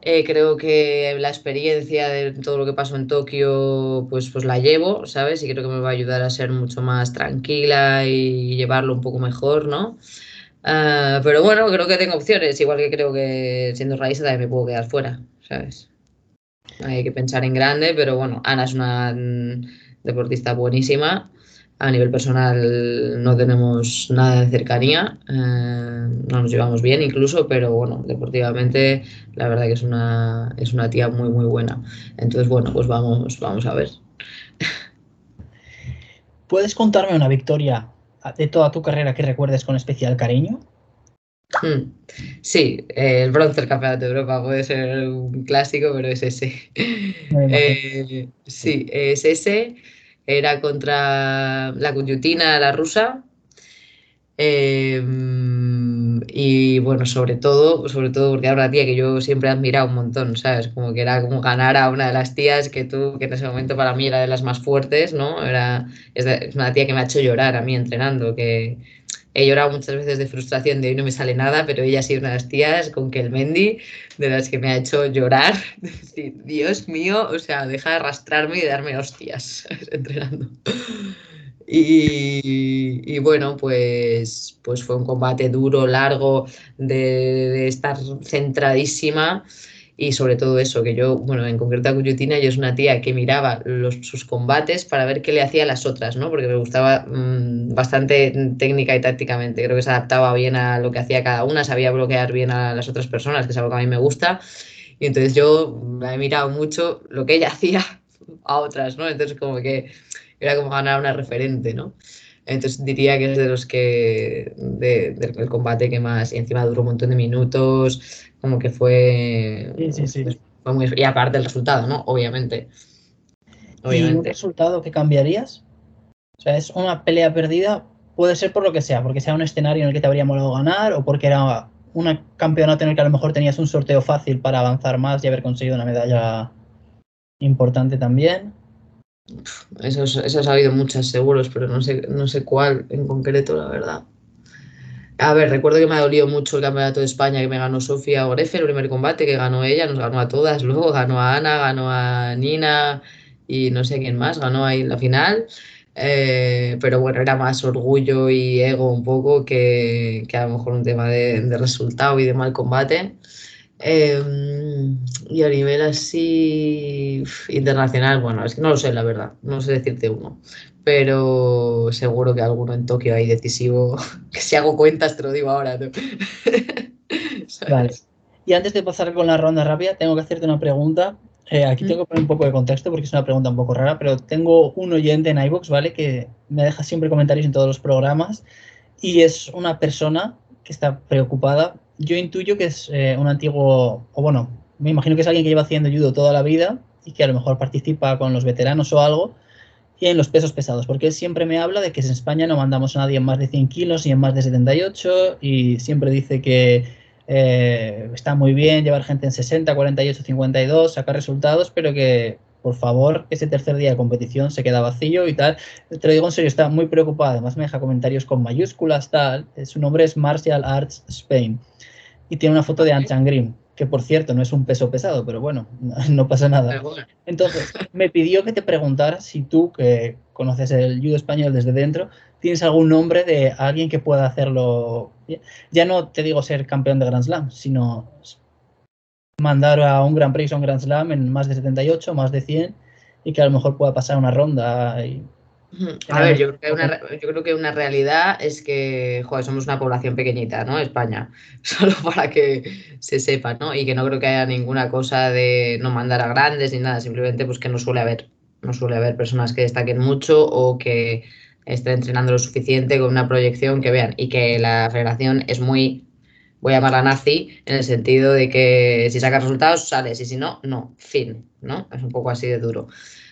Eh, creo que la experiencia de todo lo que pasó en Tokio, pues, pues la llevo, ¿sabes? Y creo que me va a ayudar a ser mucho más tranquila y llevarlo un poco mejor, ¿no? Ah, pero bueno, creo que tengo opciones, igual que creo que siendo raíz también me puedo quedar fuera, ¿sabes? Hay que pensar en grande, pero bueno, Ana es una deportista buenísima. A nivel personal no tenemos nada de cercanía, eh, no nos llevamos bien incluso, pero bueno, deportivamente la verdad que es una, es una tía muy, muy buena. Entonces, bueno, pues vamos, vamos a ver. ¿Puedes contarme una victoria de toda tu carrera que recuerdes con especial cariño? Hmm. Sí, el bronce del Campeonato de Europa puede ser un clásico, pero es ese. Eh, sí, es ese. Era contra la Cuyutina, la rusa. Em, y bueno, sobre todo, sobre todo porque era una tía que yo siempre he admirado un montón, ¿sabes? Como que era como ganar a una de las tías que tú, que en ese momento para mí era de las más fuertes, ¿no? Era, es, una tía que me ha hecho llorar a mí entrenando, que he llorado muchas veces de frustración de hoy no me sale nada, pero ella ha sido una de las tías con que el Mendy, de las que me ha hecho llorar. (laughs) Dios mío, o sea, deja de arrastrarme y darme hostias (laughs) entrenando. Y, bueno, pues, pues fue un combate duro, largo, de, estar centradísima y sobre todo eso, que yo, bueno, en concreto a Cuyutina, yo es una tía que miraba los, sus combates para ver qué le hacía a las otras, ¿no? Porque me gustaba mm, bastante técnica y tácticamente, creo que se adaptaba bien a lo que hacía cada una, sabía bloquear bien a las otras personas, que es algo que a mí me gusta, y entonces yo he mirado mucho lo que ella (laughs) hacía a otras, ¿no? Entonces como que era como ganar una referente, ¿no? Entonces diría que es de los que, del combate que más, y encima duró un montón de minutos, como que fue, sí, sí, sí. fue muy, y aparte el resultado, ¿no? Obviamente. Obviamente. ¿Y un resultado que cambiarías? O sea, es una pelea perdida, puede ser por lo que sea, porque sea un escenario en el que te habría molado ganar o porque era un campeonato en el que a lo mejor tenías un sorteo fácil para avanzar más y haber conseguido una medalla importante también. Esos, ha habido muchas seguros, pero no sé, no sé cuál en concreto, la verdad. A ver, recuerdo que me ha dolido mucho el campeonato de España que me ganó Sofía Orefe, el primer combate que ganó ella, nos ganó a todas, luego ganó a Ana, ganó a Nina y no sé quién más, ganó ahí en la final. Eh, pero bueno, era más orgullo y ego un poco que, que a lo mejor un tema de, de resultado y de mal combate. Em, y a nivel así internacional, bueno, es que no lo sé, la verdad, no sé decirte uno, pero seguro que alguno en Tokio hay decisivo, (laughs) que si hago cuentas te lo digo ahora. (laughs) vale. Y antes de pasar con la ronda rápida, tengo que hacerte una pregunta. Eh, aquí tengo que poner un poco de contexto porque es una pregunta un poco rara, pero tengo un oyente en iVoox, ¿vale? Que me deja siempre comentarios en todos los programas y es una persona que está preocupada yo intuyo que es eh, un antiguo, o bueno, me imagino que es alguien que lleva haciendo judo toda la vida y que a lo mejor participa con los veteranos o algo, y en los pesos pesados, porque él siempre me habla de que en España no mandamos a nadie en más de 100 kilos y en más de 78, y siempre dice que eh, está muy bien llevar gente en 60, 48, 52, sacar resultados, pero que por favor, ese tercer día de competición se queda vacío y tal. Te lo digo en serio, está muy preocupado. Además, me deja comentarios con mayúsculas, tal. Su nombre es Martial Arts Spain. Y tiene una foto de Anchan Green, que por cierto no es un peso pesado, pero bueno, (laughs) no pasa nada. Entonces, me pidió que te preguntara si tú, que conoces el judo español desde dentro, tienes algún nombre de alguien que pueda hacerlo. Ya no te digo ser campeón de Grand Slam, sino mandar a un Grand Prix o un Grand Slam en más de 78, más de 100 y que a lo mejor pueda pasar una ronda. Y... A ver, yo creo, que una, yo creo que una realidad es que joder, somos una población pequeñita, ¿no? España, (laughs) solo para que se sepa, ¿no? Y que no creo que haya ninguna cosa de no mandar a grandes ni nada, simplemente pues que no suele haber, no suele haber personas que destaquen mucho o que estén entrenando lo suficiente con una proyección que vean y que la federación es muy voy a llamarla nazi, en el sentido de que si sacas resultados, sales, y si no, no, fin, ¿no? Es un poco así de duro.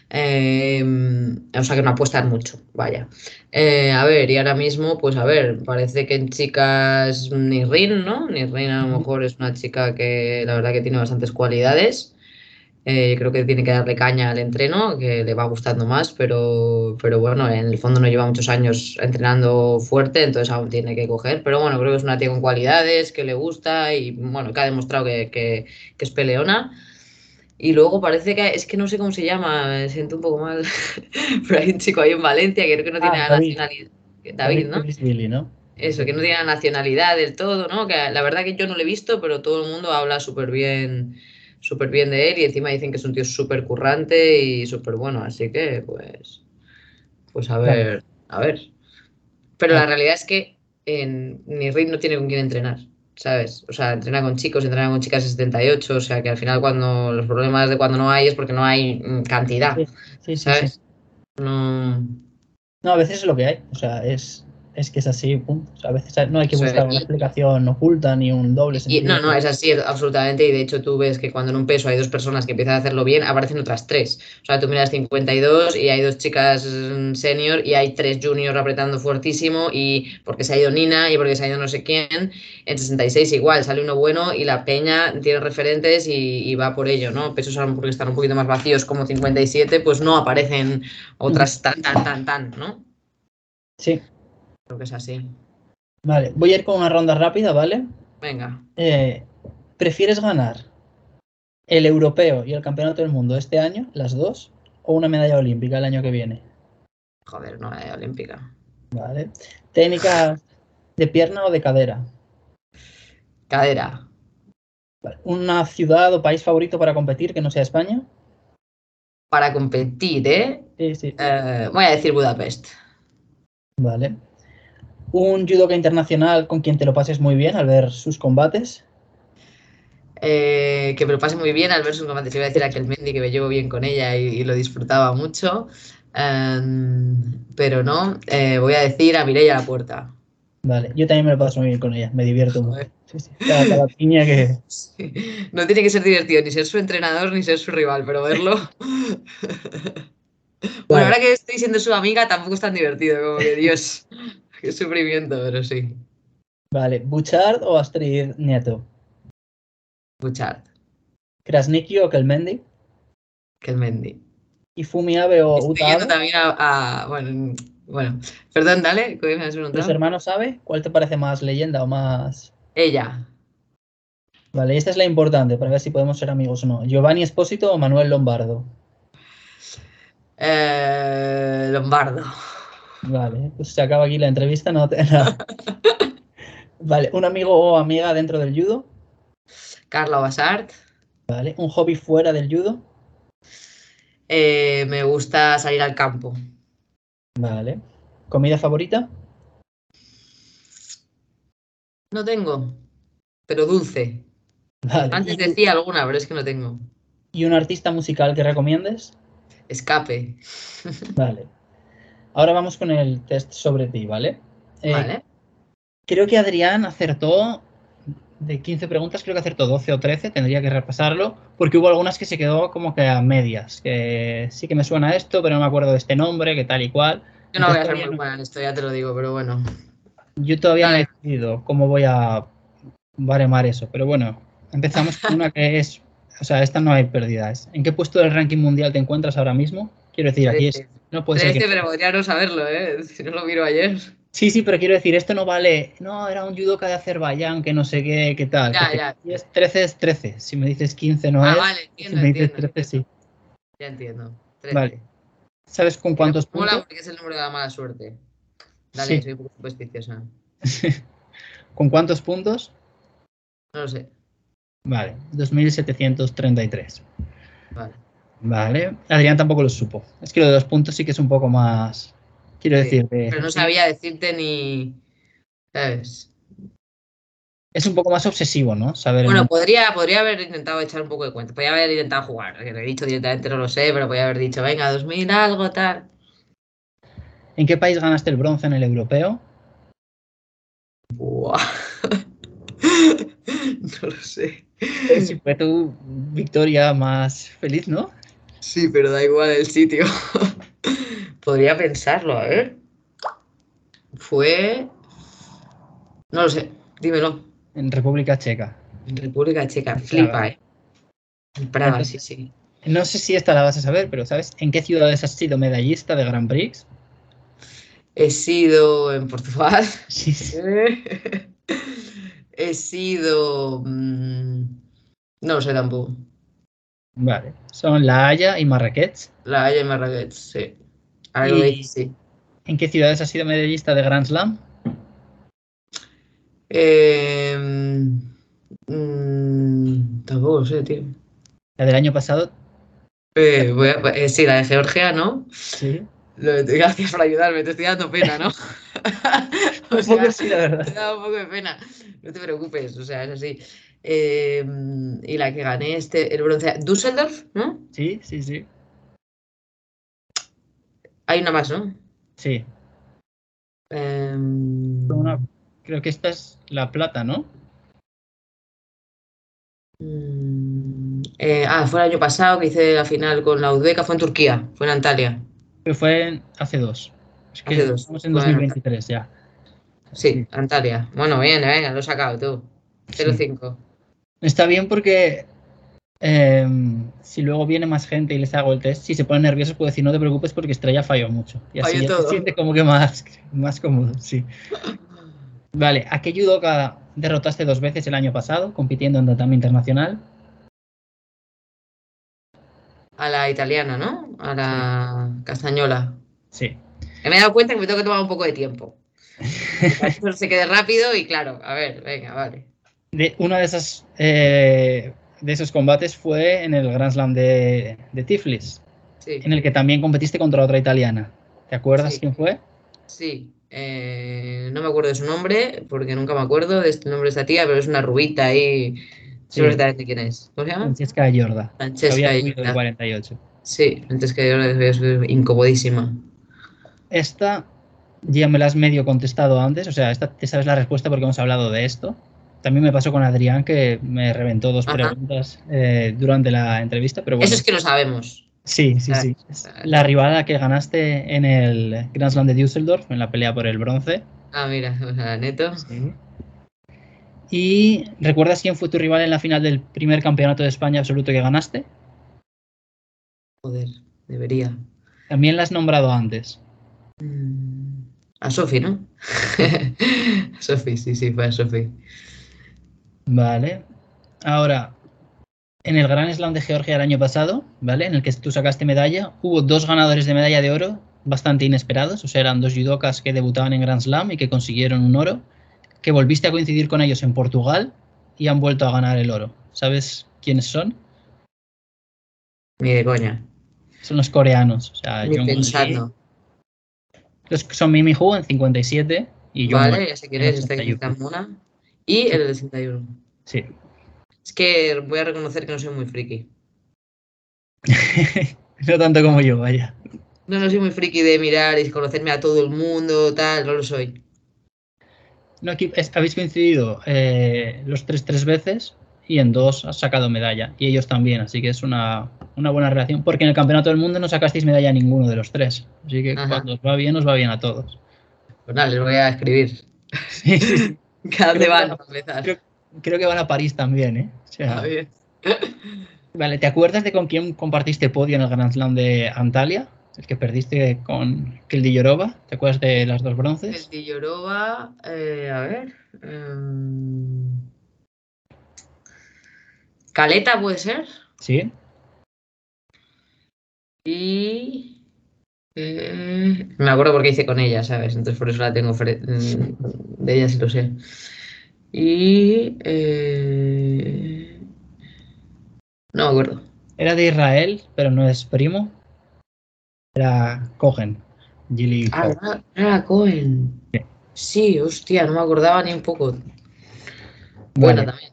Em, o sea que no apuestan mucho, vaya. Eh, a ver, y ahora mismo, pues a ver, parece que en chicas ni Rin, ¿no? Ni Rin a lo mejor es una chica que la verdad que tiene bastantes cualidades. Eh, creo que tiene que darle caña al entreno, que le va gustando más, pero, pero bueno, en el fondo no lleva muchos años entrenando fuerte, entonces aún tiene que coger. Pero bueno, creo que es una tía con cualidades, que le gusta y bueno, que ha demostrado que, que, es peleona. Y luego parece que es que no sé cómo se llama, me siento un poco mal, (laughs) pero hay un chico ahí en Valencia que creo que no tiene la ah, nacionalidad. David, ¿no? ¿no? Eso, que no tiene la nacionalidad del todo, ¿no? Que la verdad que yo no lo he visto, pero todo el mundo habla súper bien súper bien de él y encima dicen que es un tío súper currante y súper bueno, así que pues, pues a ver, a ver. Pero la realidad es que en, ni Reed no tiene con quién entrenar, ¿sabes? O sea, entrena con chicos, entrena con chicas de 78, o sea que al final cuando los problemas de cuando no hay es porque no hay mm, cantidad, sí, sí, ¿sabes? no... no, a veces es lo que hay, o sea, es es que es así, punto. O sea, a veces no hay que buscar una explicación oculta ni un doble Y, sentido. no, no, es así, absolutamente. Y de hecho, tú ves que cuando en un peso hay dos personas que empiezan a hacerlo bien, aparecen otras tres. O sea, tú miras 52 y hay dos chicas mm, senior y hay tres juniors apretando fuertísimo. Y porque se ha ido Nina y porque se ha ido no sé quién. En 66 igual, sale uno bueno y la peña tiene referentes y, y va por ello, ¿no? Pesos a lo mejor están un poquito más vacíos como 57, pues no aparecen otras tan, tan, tan, tan, ¿no? Sí, Creo que es así. vale. Voy a ir con una ronda rápida, ¿vale? Venga. Eh, ¿Prefieres ganar el europeo y el campeonato del mundo este año, las dos, o una medalla olímpica el año que viene? Joder, no la olímpica. Vale. ¿Técnica de pierna o de cadera? Cadera. Vale. ¿Una ciudad o país favorito para competir que no sea España? Para competir, ¿eh? Sí, sí. Eh, voy a decir Budapest. Vale. ¿Un judoka internacional con quien te lo pases muy bien al ver sus combates? Eh, que me lo pase muy bien al ver su combate. Le iba a decir a aquel Mendy que me llevo bien con ella y, y lo disfrutaba mucho. Em, pero no, eh, voy a decir a Mireia La Puerta. Vale, yo también me lo paso muy bien con ella, me divierto mucho. Joder. Sí, sí. Cada, cada piña que... Sí. No tiene que ser divertido ni ser su entrenador ni ser su rival, pero verlo. (laughs) bueno, ahora que estoy siendo su amiga, tampoco es tan divertido como que Dios. Sufrimiento, pero sí. Vale, ¿Buchard o Astrid Nieto? Buchard, ¿Krasniki o Kelmendi? que el Mendy. ¿Y Fumi Abe o Estoy Uta Abe? también a, a- bueno, bueno, perdón, dale, ¿qué me has ¿Los preguntado? hermanos Abe? ¿Cuál te parece más leyenda o más...? Ella, Vale, esta es la importante para ver si podemos ser amigos o no. ¿Giovanni Espósito o Manuel Lombardo? eh, Lombardo, Vale, pues se acaba aquí la entrevista, no te... (laughs) nada. Vale, ¿un amigo o amiga dentro del judo? Carla Basart. Vale, ¿un hobby fuera del judo? Eh, me gusta salir al campo. Vale. ¿Comida favorita? No tengo, pero dulce. Vale. Antes ¿Y, decía alguna, pero es que no tengo. y un artista musical que recomiendes? Escape. (laughs) Vale. Ahora vamos con el test sobre ti, ¿vale? Eh, Vale. Creo que Adrián acertó de 15 preguntas, creo que acertó 12 o 13, tendría que repasarlo, porque hubo algunas que se quedó como que a medias, que sí que me suena esto, pero no me acuerdo de este nombre, que tal y cual. Yo no voy a Entonces, ser muy buena en esto, ya te lo digo, pero bueno. Yo todavía no he decidido cómo voy a baremar eso, pero bueno, empezamos con una que es, o sea, esta no hay pérdidas. ¿En qué puesto del ranking mundial te encuentras ahora mismo? Quiero decir, aquí es, no puede ser que... pero podría no saberlo, ¿eh? Si no lo miro ayer. Sí, sí, pero quiero decir, esto no vale. No, era un judoka de Azerbaiyán, que no sé qué, qué tal. Ya, que ya. si es 13 es 13. Si me dices 15 no ah, es. vale, si entiendo, me dices entiendo. 13 sí. Ya entiendo. Trece. Vale. ¿Sabes con cuántos Mola puntos? porque es el número de la mala suerte. Dale, Sí. soy un poco supersticiosa. (laughs) ¿Con cuántos puntos? No lo sé. Vale, 2733. Vale. Vale. Adrián tampoco lo supo. Es que lo de los puntos sí que es un poco más. Quiero Sí, decir, de- Pero no sabía decirte ni. ¿Sabes? es un poco más obsesivo, ¿no? Saber. Bueno, podría, podría haber intentado echar un poco de cuenta. Podría haber intentado jugar. Que lo he dicho directamente, no lo sé, pero podría haber dicho, venga, 2000 algo, tal. ¿En qué país ganaste el bronce en el europeo? Buah. (laughs) no lo sé. Si fue tu victoria más feliz, ¿no? Sí, pero da igual el sitio. (laughs) Podría pensarlo, a ver. Fue. No lo sé, dímelo. En República Checa. En República Checa, flipa, ¿eh? En Praga, sí, sí. No sé si esta la vas a saber, pero ¿sabes en qué ciudades has sido medallista de Grand Prix? He sido en Portugal. (laughs) Sí, sí. (laughs) He sido. mm, No lo sé tampoco. Vale. Son La Haya y Marrakech. La Haya y Marrakech, sí. Y- sí. ¿En qué ciudades has sido medallista de Grand Slam? Eh, mm, tampoco sé, tío. La del año pasado. Eh, a- eh, sí, la de Georgia, ¿no? Sí. Gracias por ayudarme, te estoy dando pena, ¿no? O (laughs) Un poco sea, sí, la verdad. (laughs) Me da un poco de pena. No te preocupes, o sea, es así. Eh, y la que gané este, el bronce. Düsseldorf, ¿no? Sí, sí, sí. Hay una más, ¿no? Sí. Em, Una- creo que esta es la plata, ¿no? mm, eh, ah, fue el año pasado que hice la final con la Uzbeka, fue en Turquía, fue en Antalya. Fue en- hace dos. Es que Hace dos. estamos en Bueno, 2023 ya. Sí, Antalya. Bueno, bien, venga, lo he sacado tú. 0-5. Está bien porque em, si luego viene más gente y les hago el test, si se ponen nerviosos puedo decir no te preocupes porque Estrella falló mucho. Y así ya se todo. siente como que más, más cómodo, sí. Vale, ¿a qué judoka derrotaste dos veces el año pasado compitiendo en tatami internacional? A la italiana, ¿no? A la castañola. Sí. Me he dado cuenta que me tengo que tomar un poco de tiempo. (laughs) Que se quede rápido y claro, a ver, venga, vale. De, uno de esos, eh, de esos combates fue en el Grand Slam de, de Tiflis, Sí, en el que también competiste contra otra italiana. ¿Te acuerdas Sí. quién fue? sí. Eh, no me acuerdo de su nombre, porque nunca me acuerdo de este nombre de esta tía, pero es una rubita ahí. Sí. Quién es. ¿Cómo se llama? Francesca que Francesca. había y- subido de 48. Sí, antes que yo es incomodísima. Esta ya me la has medio contestado antes, o sea, esta te sabes la respuesta porque hemos hablado de esto. También me pasó con Adrián que me reventó dos Ajá. preguntas eh, durante la entrevista, pero bueno. Eso es que no sabemos. Sí, sí, sí. Ah. La rival que ganaste en el Grand Slam de Düsseldorf, en la pelea por el bronce. Ah, mira, (laughs) o sea, neto. ¿Y recuerdas quién fue tu rival en la final del primer campeonato de España absoluto que ganaste? Joder, debería. También la has nombrado antes. Mm, A Sofi, ¿no? (laughs) A Sofi, sí, sí, fue a Sofi. Vale. Ahora, en el Gran Slam de Georgia el año pasado, ¿vale? En el que tú sacaste medalla, hubo dos ganadores de medalla de oro bastante inesperados, o sea, eran dos judokas que debutaban en Grand Slam y que consiguieron un oro, que volviste a coincidir con ellos en Portugal y han vuelto a ganar el oro. ¿Sabes quiénes son? Ni de coña. Son los coreanos, o sea, Ni Lee. pensando. Los son Mimi Hu en 57 y Jong Vale, ya sé quién es, que 81. está. Y el del 61. Sí. Es que voy a reconocer que no soy muy friki. (laughs) no tanto como yo, vaya. No, no soy muy friki de mirar y conocerme a todo el mundo, tal, no lo soy. No, aquí es- habéis coincidido eh, los tres tres veces y en dos has sacado medalla. Y ellos también, así que es una, una buena relación. Porque en el Campeonato del Mundo no sacasteis medalla a ninguno de los tres. Así que Ajá. cuando os va bien, os va bien a todos. Pues nada, les voy a escribir. Sí, sí, sí. (laughs) ¿Cada dónde Creo van a empezar? creo- Creo que van a París también, ¿eh? O sea, A (laughs) vale, ¿te acuerdas de con quién compartiste podio en el Grand Slam de Antalya? El que perdiste con Keldy Yorova. ¿Te acuerdas de las dos bronces? de Lloroba, eh, a ver. em, Caleta puede ser. Sí. Y. eh, me acuerdo porque hice con ella, ¿sabes? Entonces por eso la tengo mm, de ella sí lo sé. Y. eh, no me acuerdo. Era de Israel, pero no es primo. Era Cohen. Gilly Ah, Cohen. era- Cohen. Sí, hostia, no me acordaba ni un poco. Buena Vale. también.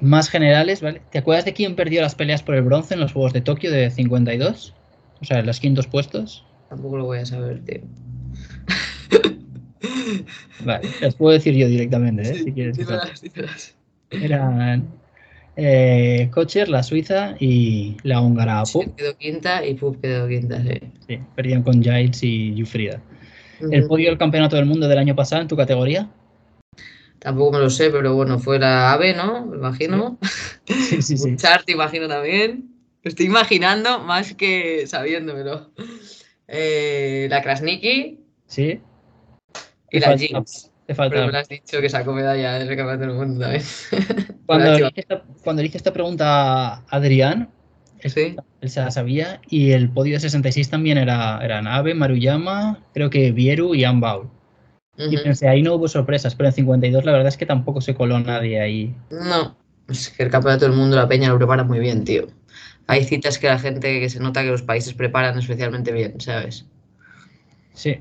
Más generales, ¿vale? ¿Te acuerdas de quién perdió las peleas por el bronce en los Juegos de Tokio de 52? O sea, en los quintos puestos. Tampoco lo voy a saber, tío. (laughs) Vale, los puedo decir yo directamente, ¿eh? si quieres. dímelas, dímelas. Eran eh, Kocher, la suiza, y la húngara Sí, Pup. quedó quinta y Pup quedó quinta, sí. Sí, perdían con Giles y Jufrida. ¿El podio del Campeonato del Mundo del año pasado en tu categoría? Tampoco me lo sé, pero bueno, fue la AVE, ¿no? Me imagino. Sí, (laughs) sí, sí. (laughs) Chart, imagino también. Estoy imaginando más que sabiéndomelo. Eh, la Krasniki Sí. y la falta- Jinx. Te Pero me falta. has dicho que sacó medalla del campeonato del mundo también. (laughs) Cuando (laughs) le, hice esta, cuando le hice esta pregunta a Adrián, él, Sí. él se la sabía, y el podio de 66 también era, eran Abe, Maruyama, creo que Vieru y Ambau. Y Ujú. pensé, ahí no hubo sorpresas, pero en 52 la verdad es que tampoco se coló nadie ahí. No, es que el campeonato del mundo la peña lo prepara muy bien, tío. Hay citas que la gente, que se nota que los países preparan especialmente bien, ¿sabes? Sí.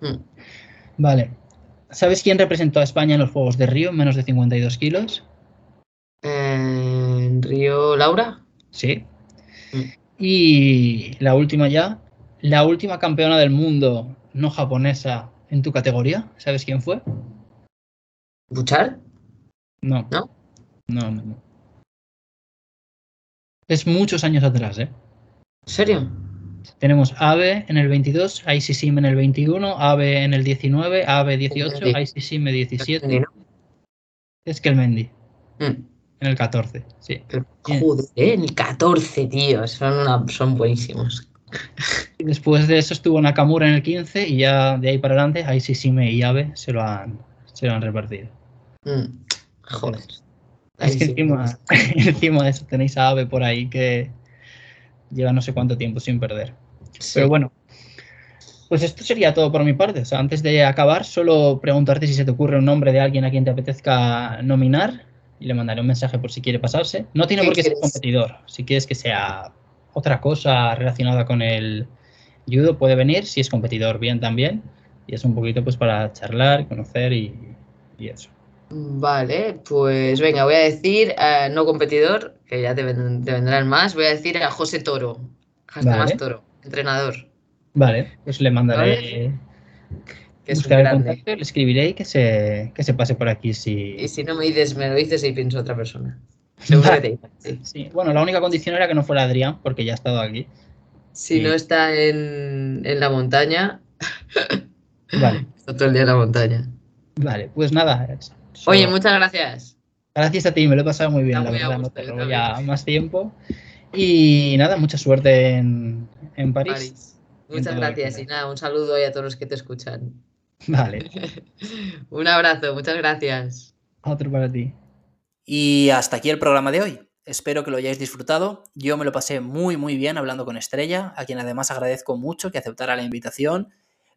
Mm. Vale. ¿Sabes quién representó a España en los Juegos de Río en menos de 52 kilos? Eh, en Río, Laura. Sí. Mm. Y la última ya, la última campeona del mundo no japonesa en tu categoría. ¿Sabes quién fue? ¿Buchar? No. ¿No? No, no, no. Es muchos años atrás, ¿eh? ¿En serio? Tenemos AVE en el 22, ICSIM en el 21, AVE en el 19, AVE 18, Mendy. ICSIM 17. Mendy, ¿no? Es que el Mendy, Mm. en el 14, sí. Joder, ¿eh? en el 14, tío. Son, una, son buenísimos. Después de eso estuvo Nakamura en el 15 y ya de ahí para adelante ICSIM y AVE se lo han, se lo han repartido. Mm. Joder. (laughs) Es que encima, (laughs) encima de eso tenéis a AVE por ahí que lleva no sé cuánto tiempo sin perder. Sí. Pero bueno, pues esto sería todo por mi parte. O sea, antes de acabar, solo preguntarte si se te ocurre un nombre de alguien a quien te apetezca nominar y le mandaré un mensaje por si quiere pasarse. No tiene ¿Qué por qué ser competidor. Si quieres que sea otra cosa relacionada con el judo, puede venir. Si es competidor, bien también. Y es un poquito pues para charlar, conocer y, y eso. Vale, pues venga, voy a decir a no competidor, que ya te, ven- te vendrán más. Voy a decir a José Toro. Hasta Vale. más Toro, entrenador. Vale, pues le mandaré. Vale. Que es un grande. le escribiré y que se, que se pase por aquí si, Y si no me dices, me lo dices y pienso otra persona. (laughs) Seguro que te dice, sí. Sí, bueno, la única condición era que no fuera Adrián, porque ya ha estado aquí. Si no está en, en la montaña, Vale, (laughs) está todo el día en la montaña. vale, pues nada. Oye, muchas gracias. gracias a ti, me lo he pasado muy bien, Está la muy verdad, no gusto, te yo robo ya más tiempo. Y nada, mucha suerte en, en París. París. Y en Muchas gracias y nada, un saludo a todos los que te escuchan. (laughs) Vale, (laughs) Un abrazo, muchas gracias. otro para ti. Y hasta aquí el programa de hoy. Espero que lo hayáis disfrutado. Yo me lo pasé muy muy bien hablando con Estrella, a quien además agradezco mucho que aceptara la invitación.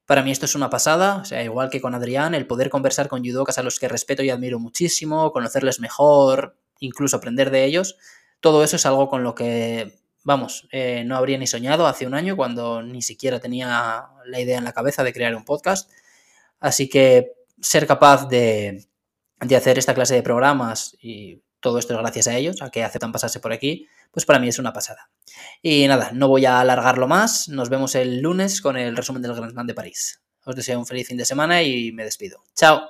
Para mí esto es una pasada, o sea, igual que con Adrián, el poder conversar con judokas a los que respeto y admiro muchísimo, conocerles mejor, incluso aprender de ellos, todo eso es algo con lo que, vamos, eh, no habría ni soñado hace un año cuando ni siquiera tenía la idea en la cabeza de crear un podcast. Así que ser capaz de, de hacer esta clase de programas y todo esto es gracias a ellos, a que aceptan pasarse por aquí, pues para mí es una pasada. Y nada, no voy a alargarlo más, nos vemos el lunes con el resumen del Grand Slam de París. Os deseo un feliz fin de semana y me despido. Chao.